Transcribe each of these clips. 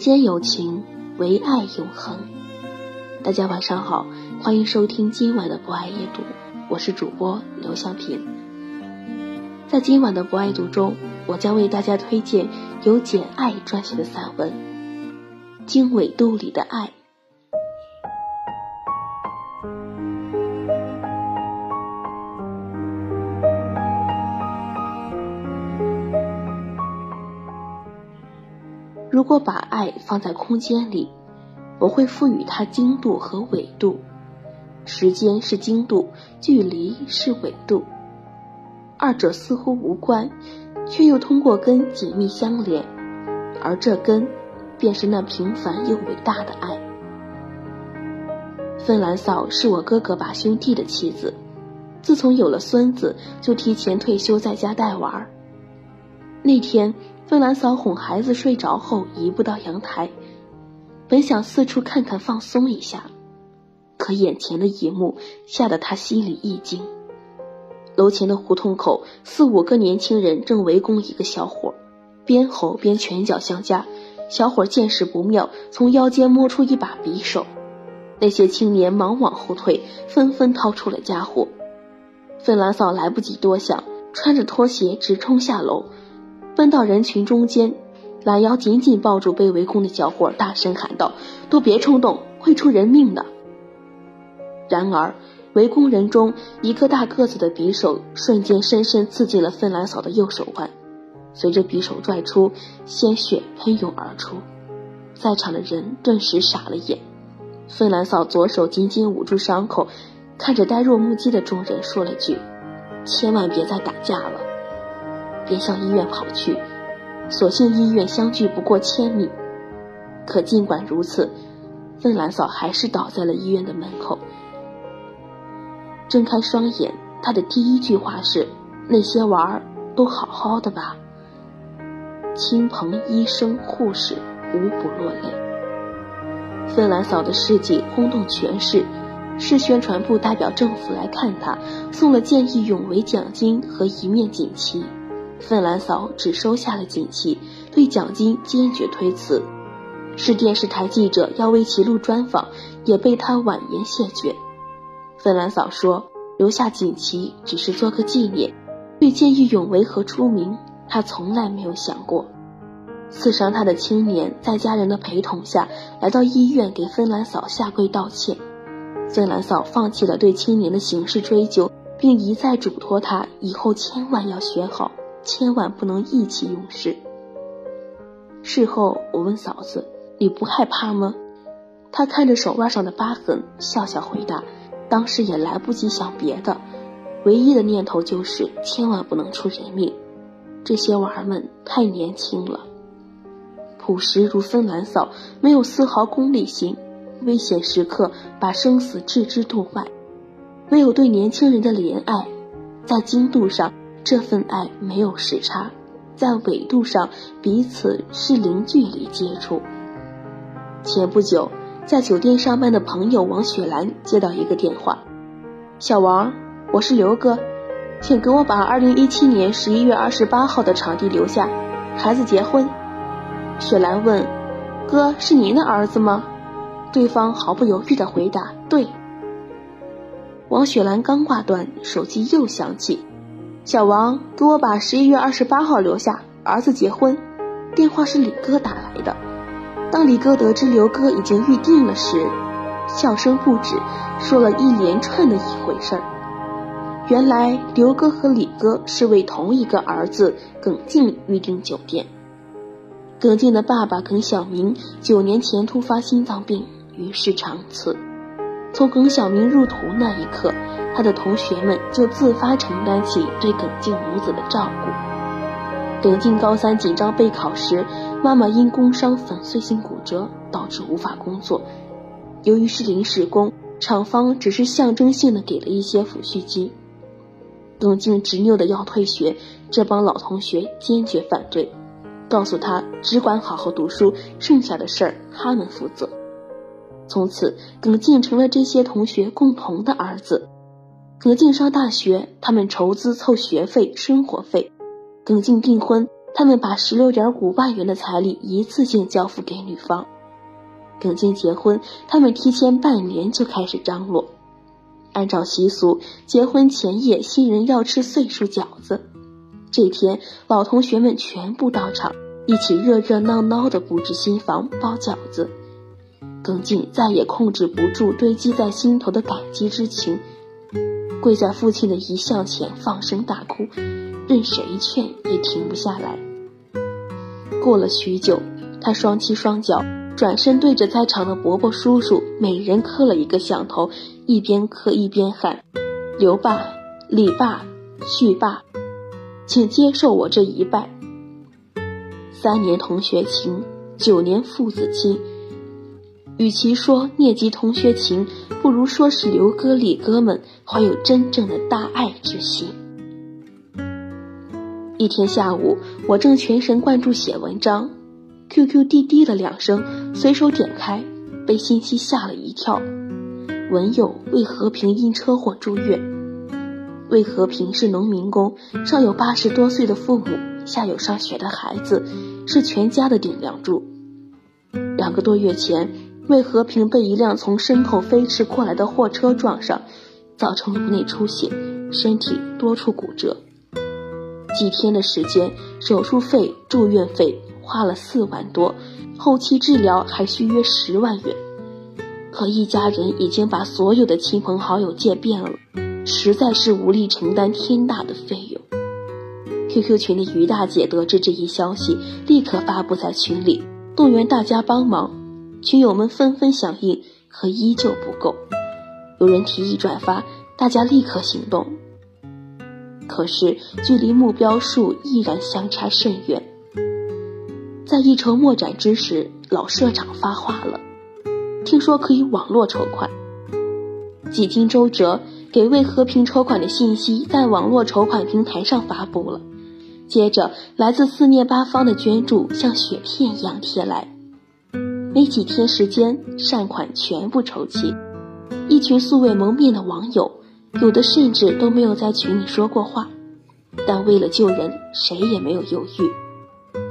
间有情，唯爱永恒。大家晚上好，欢迎收听今晚的博爱夜读，我是主播刘向平。在今晚的博爱读中，我将为大家推荐由简爱撰写的散文《经纬度里的爱》。果把爱放在空间里，我会赋予它经度和纬度。时间是经度，距离是纬度，二者似乎无关，却又通过根紧密相连。而这根，便是那平凡又伟大的爱。芬兰嫂是我哥哥把兄弟的妻子，自从有了孙子，就提前退休在家带娃儿。那天。芬兰嫂哄孩子睡着后，移步到阳台，本想四处看看放松一下，可眼前的一幕吓得她心里一惊。楼前的胡同口，四五个年轻人正围攻一个小伙，边吼边拳脚相加。小伙见势不妙，从腰间摸出一把匕首，那些青年忙往后退，纷纷掏出了家伙。芬兰嫂来不及多想，穿着拖鞋直冲下楼。奔到人群中间，拦腰紧紧抱住被围攻的小伙，大声喊道：“都别冲动，会出人命的。”然而，围攻人中一个大个子的匕首瞬间深深刺进了芬兰嫂的右手腕，随着匕首拽出，鲜血喷涌而出，在场的人顿时傻了眼。芬兰嫂左手紧紧捂住伤口，看着呆若木鸡的众人，说了句：“千万别再打架了。”便向医院跑去，所幸医院相距不过千米。可尽管如此，芬兰嫂还是倒在了医院的门口。睁开双眼，她的第一句话是：“那些娃儿都好好的吧？”亲朋、医生、护士无不落泪。芬兰嫂的事迹轰动全市，市宣传部代表政府来看她，送了见义勇为奖金和一面锦旗。芬兰嫂只收下了锦旗，对奖金坚决推辞。市电视台记者要为其录专访，也被他婉言谢绝。芬兰嫂说：“留下锦旗只是做个纪念，对见义勇为和出名，她从来没有想过。”刺伤她的青年在家人的陪同下来到医院，给芬兰嫂下跪道歉。芬兰嫂放弃了对青年的刑事追究，并一再嘱托他以后千万要学好。千万不能意气用事。事后我问嫂子：“你不害怕吗？”她看着手腕上的疤痕，笑笑回答：“当时也来不及想别的，唯一的念头就是千万不能出人命。这些娃儿们太年轻了。”朴实如芬兰嫂，没有丝毫功利心，危险时刻把生死置之度外，唯有对年轻人的怜爱，在精度上。这份爱没有时差，在纬度上彼此是零距离接触。前不久，在酒店上班的朋友王雪兰接到一个电话：“小王，我是刘哥，请给我把二零一七年十一月二十八号的场地留下，孩子结婚。”雪兰问：“哥是您的儿子吗？”对方毫不犹豫地回答：“对。”王雪兰刚挂断，手机又响起。小王，给我把十一月二十八号留下，儿子结婚。电话是李哥打来的。当李哥得知刘哥已经预定了时，笑声不止，说了一连串的一回事儿。原来刘哥和李哥是为同一个儿子耿静预订酒店。耿静的爸爸耿小明九年前突发心脏病，于世长辞。从耿小明入土那一刻，他的同学们就自发承担起对耿静母子的照顾。耿静高三紧张备考时，妈妈因工伤粉碎性骨折，导致无法工作。由于是临时工，厂方只是象征性的给了一些抚恤金。耿静执拗的要退学，这帮老同学坚决反对。告诉他只管好好读书，剩下的事儿他们负责。从此，耿静成了这些同学共同的儿子。耿静上大学，他们筹资凑学费、生活费；耿静订婚，他们把十六点五万元的彩礼一次性交付给女方。耿静结婚，他们提前半年就开始张罗。按照习俗，结婚前夜，新人要吃岁数饺子。这天，老同学们全部到场，一起热热闹闹地布置新房、包饺子。耿静再也控制不住堆积在心头的感激之情，跪在父亲的遗像前放声大哭，任谁劝也停不下来。过了许久，他双膝双脚，转身对着在场的伯伯叔叔每人磕了一个响头，一边磕一边喊：“刘爸、李爸、旭爸。”请接受我这一拜。三年同学情，九年父子亲。与其说念及同学情，不如说是刘哥、李哥们怀有真正的大爱之心。一天下午，我正全神贯注写文章，QQ 滴滴了两声，随手点开，被信息吓了一跳。文友魏和平因车祸住院。魏和平是农民工，上有八十多岁的父母，下有上学的孩子，是全家的顶梁柱。两个多月前，魏和平被一辆从身后飞驰过来的货车撞上，造成颅内出血，身体多处骨折。几天的时间，手术费、住院费花了四万多，后期治疗还需约十万元。可一家人已经把所有的亲朋好友借遍了。实在是无力承担天大的费用。QQ 群的于大姐得知这一消息，立刻发布在群里，动员大家帮忙。群友们纷纷响应，可依旧不够。有人提议转发，大家立刻行动。可是距离目标数依然相差甚远。在一筹莫展之时，老社长发话了：“听说可以网络筹款。”几经周折。给魏和平筹款的信息在网络筹款平台上发布了，接着来自四面八方的捐助像雪片一样贴来。没几天时间，善款全部筹齐。一群素未谋面的网友，有的甚至都没有在群里说过话，但为了救人，谁也没有犹豫。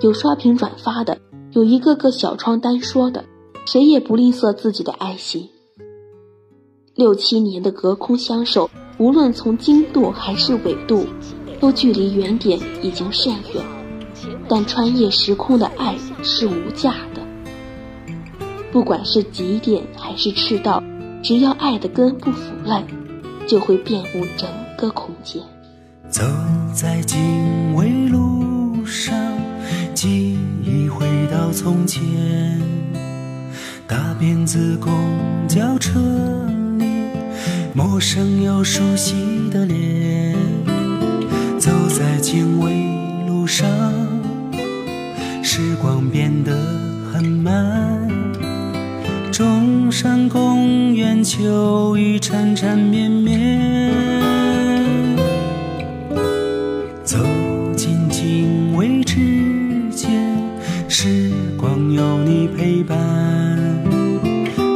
有刷屏转发的，有一个个小窗单说的，谁也不吝啬自己的爱心。六七年的隔空相守，无论从经度还是纬度，都距离原点已经甚远。但穿越时空的爱是无价，不管是极点还是赤道，只要爱的根不腐烂，就会遍布整个空间。走在经纬路上，记忆回到从前，大辫子公交车里。陌生又熟悉的脸，走在经纬路上，时光变得很慢。中山公园秋雨缠缠绵绵，走进经纬之间，时光有你陪伴。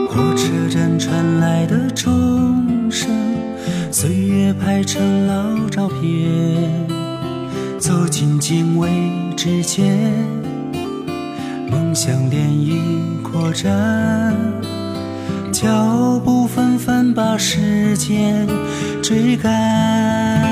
火车站传来的钟声。岁月拍成老照片，走进经纬之间，梦想涟漪扩展，脚步纷纷把时间追赶。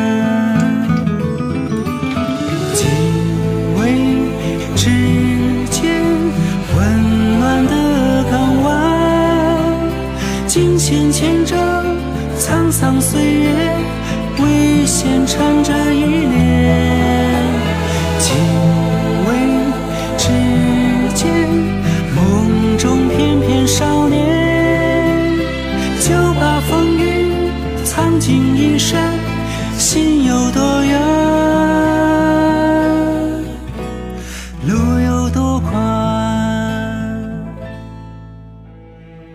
藏进一生，心有多远，路有多宽。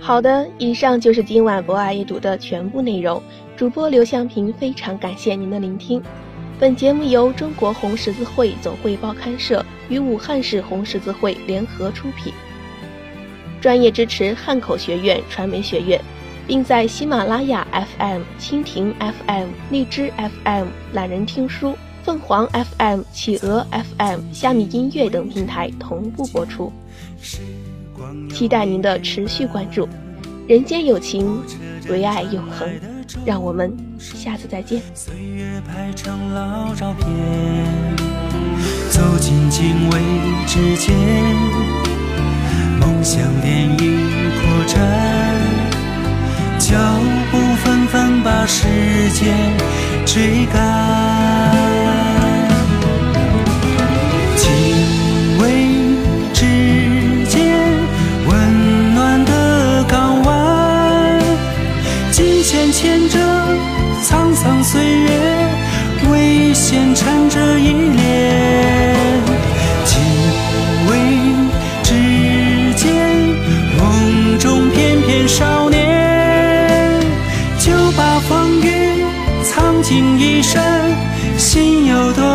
好的，以上就是今晚博爱一读的全部内容。主播刘向平非常感谢您的聆听。本节目由中国红十字会总会报刊社与武汉市红十字会联合出品，专业支持汉口学院传媒学院，并在喜马拉雅 FM、蜻蜓 FM、荔枝 FM、懒人听书、凤凰 FM、企鹅 FM、虾米音乐等平台同步播出。期待您的持续关注。人间有情，唯爱永恒。让我们下次再见。岁月拍成老照片，走进经纬之间，梦想电影扩展，脚步纷纷把时间追赶。心有多